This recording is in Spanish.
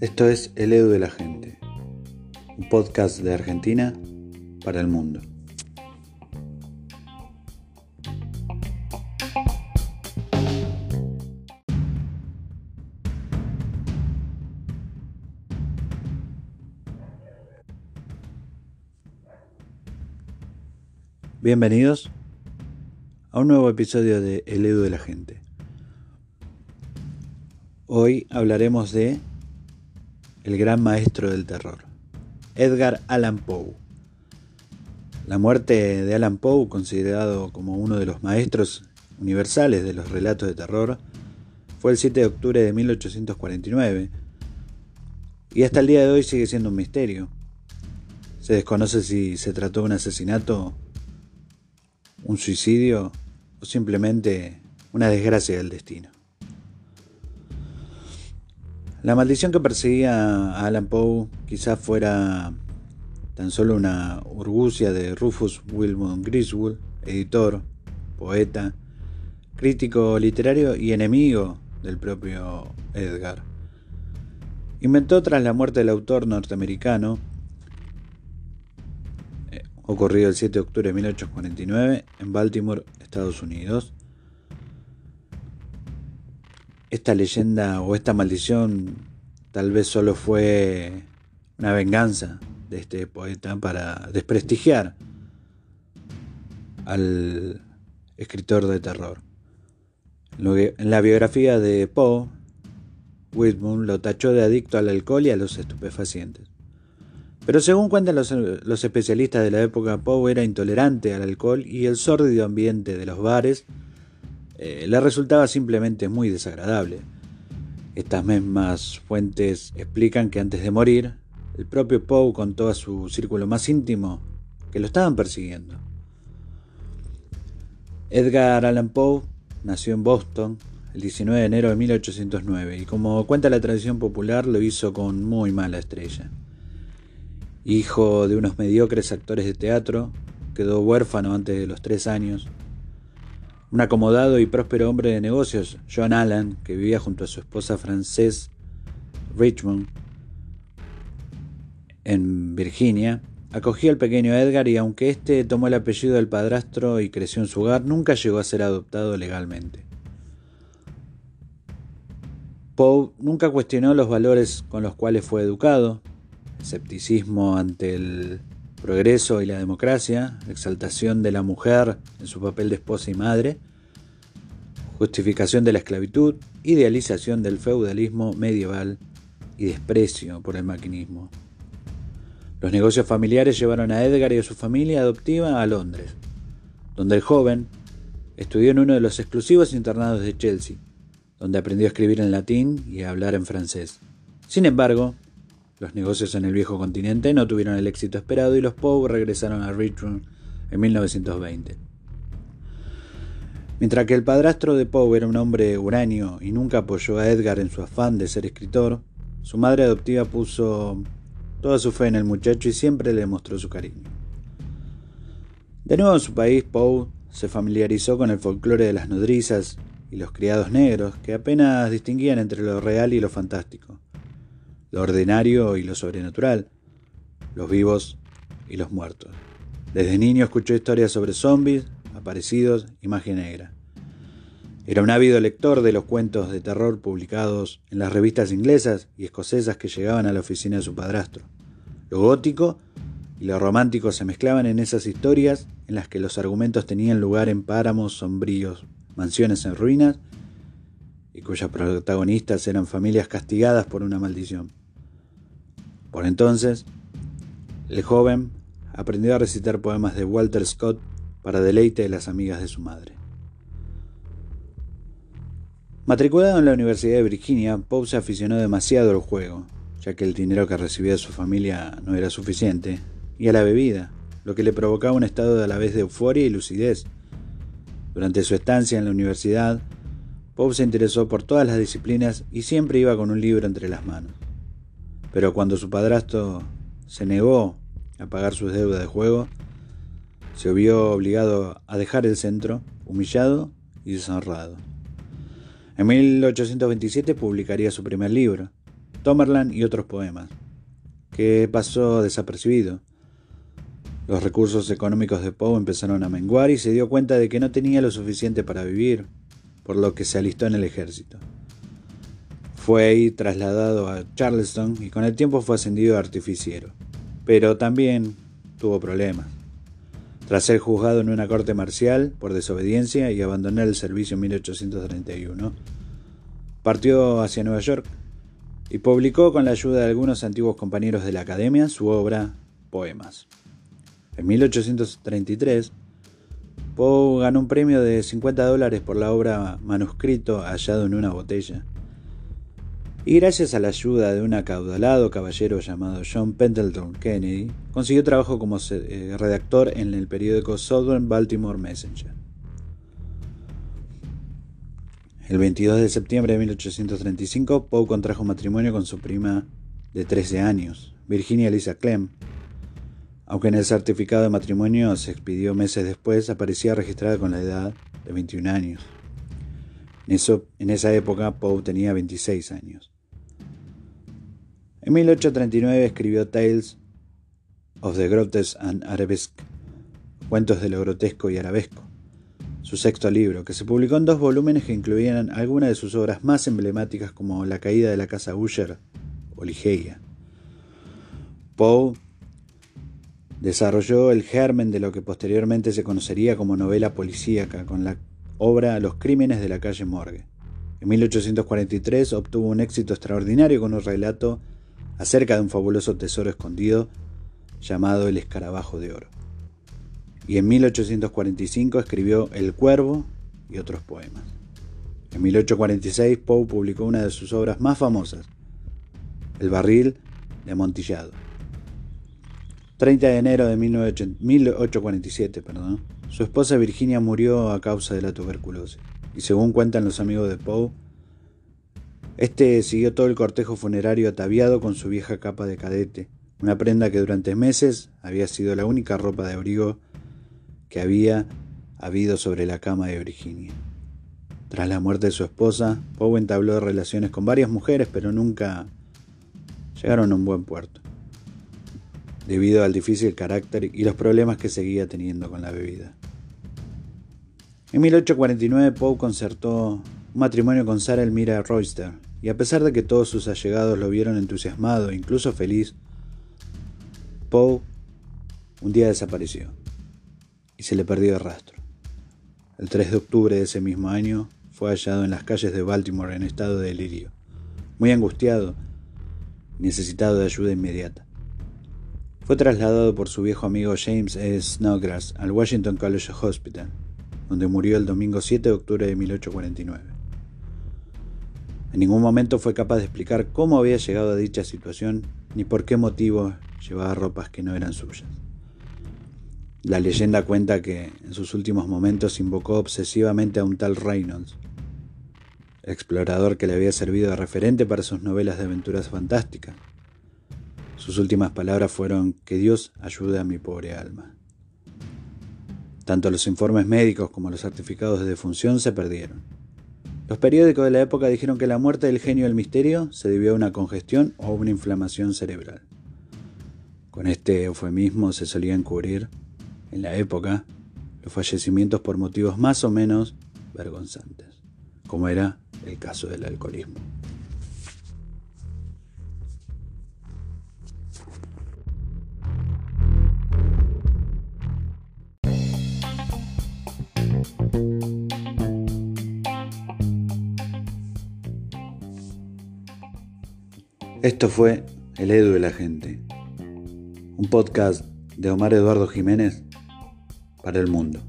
Esto es El Edu de la Gente, un podcast de Argentina para el mundo. Bienvenidos a un nuevo episodio de El Edu de la Gente. Hoy hablaremos de el gran maestro del terror, Edgar Allan Poe. La muerte de Allan Poe, considerado como uno de los maestros universales de los relatos de terror, fue el 7 de octubre de 1849 y hasta el día de hoy sigue siendo un misterio. Se desconoce si se trató de un asesinato, un suicidio o simplemente una desgracia del destino. La maldición que perseguía a Alan Poe quizás fuera tan solo una urgucia de Rufus Wilmot Griswold, editor, poeta, crítico literario y enemigo del propio Edgar. Inventó tras la muerte del autor norteamericano, eh, ocurrido el 7 de octubre de 1849 en Baltimore, Estados Unidos, esta leyenda o esta maldición tal vez solo fue una venganza de este poeta para desprestigiar al escritor de terror. En la biografía de Poe, Whitman lo tachó de adicto al alcohol y a los estupefacientes. Pero según cuentan los, especialistas de la época, Poe era intolerante al alcohol y el sórdido ambiente de los bares eh, le resultaba simplemente muy desagradable. Estas mismas fuentes explican que antes de morir, el propio Poe contó a su círculo más íntimo que lo estaban persiguiendo. Edgar Allan Poe nació en Boston el 19 de enero de 1809 y como cuenta la tradición popular lo hizo con muy mala estrella. Hijo de unos mediocres actores de teatro, quedó huérfano antes de los tres años un acomodado y próspero hombre de negocios, John Allen, que vivía junto a su esposa francés Richmond en Virginia, acogió al pequeño Edgar y aunque éste tomó el apellido del padrastro y creció en su hogar, nunca llegó a ser adoptado legalmente. Poe nunca cuestionó los valores con los cuales fue educado, escepticismo ante el progreso y la democracia, exaltación de la mujer en su papel de esposa y madre, justificación de la esclavitud, idealización del feudalismo medieval y desprecio por el maquinismo. Los negocios familiares llevaron a Edgar y a su familia adoptiva a Londres, donde el joven estudió en uno de los exclusivos internados de Chelsea, donde aprendió a escribir en latín y a hablar en francés. Sin embargo, los negocios en el viejo continente no tuvieron el éxito esperado y los Poe regresaron a Richmond en 1920. Mientras que el padrastro de Poe era un hombre uranio y nunca apoyó a Edgar en su afán de ser escritor, su madre adoptiva puso toda su fe en el muchacho y siempre le mostró su cariño. De nuevo en su país, Poe se familiarizó con el folclore de las nodrizas y los criados negros, que apenas distinguían entre lo real y lo fantástico lo ordinario y lo sobrenatural, los vivos y los muertos. Desde niño escuchó historias sobre zombies, aparecidos y magia negra. Era un ávido lector de los cuentos de terror publicados en las revistas inglesas y escocesas que llegaban a la oficina de su padrastro. Lo gótico y lo romántico se mezclaban en esas historias en las que los argumentos tenían lugar en páramos sombríos, mansiones en ruinas y cuyas protagonistas eran familias castigadas por una maldición. Por entonces, el joven aprendió a recitar poemas de Walter Scott para deleite de las amigas de su madre. Matriculado en la Universidad de Virginia, Poe se aficionó demasiado al juego, ya que el dinero que recibía de su familia no era suficiente, y a la bebida, lo que le provocaba un estado de a la vez de euforia y lucidez. Durante su estancia en la universidad, Poe se interesó por todas las disciplinas y siempre iba con un libro entre las manos. Pero cuando su padrastro se negó a pagar sus deudas de juego, se vio obligado a dejar el centro, humillado y deshonrado. En 1827 publicaría su primer libro, Tomerland y otros poemas, que pasó desapercibido. Los recursos económicos de Poe empezaron a menguar y se dio cuenta de que no tenía lo suficiente para vivir, por lo que se alistó en el ejército. Fue ahí trasladado a Charleston y con el tiempo fue ascendido a artificiero, pero también tuvo problemas. Tras ser juzgado en una corte marcial por desobediencia y abandonar el servicio en 1831, partió hacia Nueva York y publicó con la ayuda de algunos antiguos compañeros de la academia su obra Poemas. En 1833, Poe ganó un premio de 50 dólares por la obra manuscrito hallado en una botella. Y gracias a la ayuda de un acaudalado caballero llamado John Pendleton Kennedy, consiguió trabajo como eh, redactor en el periódico Southern Baltimore Messenger. El 22 de septiembre de 1835, Poe contrajo matrimonio con su prima de 13 años, Virginia Lisa Clem. Aunque en el certificado de matrimonio se expidió meses después, aparecía registrada con la edad de 21 años. En, en esa época, Poe tenía 26 años. En 1839 escribió Tales of the Grotesque and Arabesque, Cuentos de lo Grotesco y Arabesco, su sexto libro, que se publicó en dos volúmenes que incluían algunas de sus obras más emblemáticas como La caída de la casa Usher o Ligeia. Poe desarrolló el germen de lo que posteriormente se conocería como novela policíaca con la obra Los crímenes de la calle Morgue. En 1843 obtuvo un éxito extraordinario con un relato acerca de un fabuloso tesoro escondido llamado el escarabajo de oro. Y en 1845 escribió El Cuervo y otros poemas. En 1846 Poe publicó una de sus obras más famosas, El barril de amontillado. 30 de enero de 1847, perdón, su esposa Virginia murió a causa de la tuberculosis, y según cuentan los amigos de Poe, este siguió todo el cortejo funerario ataviado con su vieja capa de cadete, una prenda que durante meses había sido la única ropa de abrigo que había habido sobre la cama de Virginia. Tras la muerte de su esposa, Poe entabló relaciones con varias mujeres, pero nunca llegaron a un buen puerto, debido al difícil carácter y los problemas que seguía teniendo con la bebida. En 1849 Poe concertó un matrimonio con Sarah Elmira Royster, y a pesar de que todos sus allegados lo vieron entusiasmado e incluso feliz, Poe un día desapareció y se le perdió el rastro. El 3 de octubre de ese mismo año fue hallado en las calles de Baltimore en estado de delirio, muy angustiado necesitado de ayuda inmediata. Fue trasladado por su viejo amigo James E. Snodgrass al Washington College Hospital, donde murió el domingo 7 de octubre de 1849. En ningún momento fue capaz de explicar cómo había llegado a dicha situación ni por qué motivo llevaba ropas que no eran suyas. La leyenda cuenta que en sus últimos momentos invocó obsesivamente a un tal Reynolds, explorador que le había servido de referente para sus novelas de aventuras fantásticas. Sus últimas palabras fueron que Dios ayude a mi pobre alma. Tanto los informes médicos como los certificados de defunción se perdieron. Los periódicos de la época dijeron que la muerte del genio del misterio se debió a una congestión o una inflamación cerebral. Con este eufemismo se solían cubrir, en la época, los fallecimientos por motivos más o menos vergonzantes, como era el caso del alcoholismo. Esto fue El Edu de la Gente, un podcast de Omar Eduardo Jiménez para el mundo.